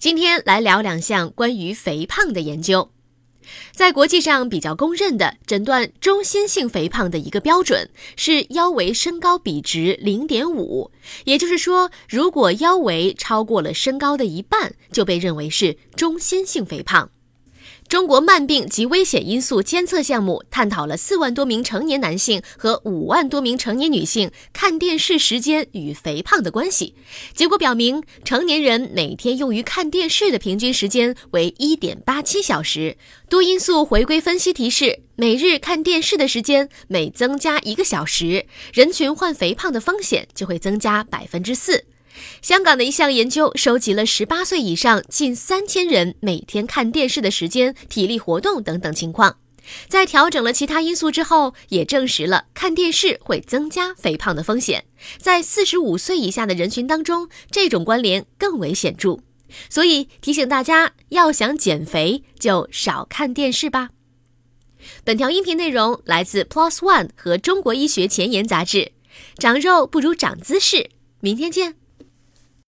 今天来聊两项关于肥胖的研究。在国际上比较公认的诊断中心性肥胖的一个标准是腰围身高比值零点五，也就是说，如果腰围超过了身高的一半，就被认为是中心性肥胖。中国慢病及危险因素监测项目探讨了四万多名成年男性和五万多名成年女性看电视时间与肥胖的关系。结果表明，成年人每天用于看电视的平均时间为一点八七小时。多因素回归分析提示，每日看电视的时间每增加一个小时，人群患肥胖的风险就会增加百分之四。香港的一项研究收集了十八岁以上近三千人每天看电视的时间、体力活动等等情况，在调整了其他因素之后，也证实了看电视会增加肥胖的风险。在四十五岁以下的人群当中，这种关联更为显著。所以提醒大家，要想减肥，就少看电视吧。本条音频内容来自 Plus One 和中国医学前沿杂志。长肉不如长姿势。明天见。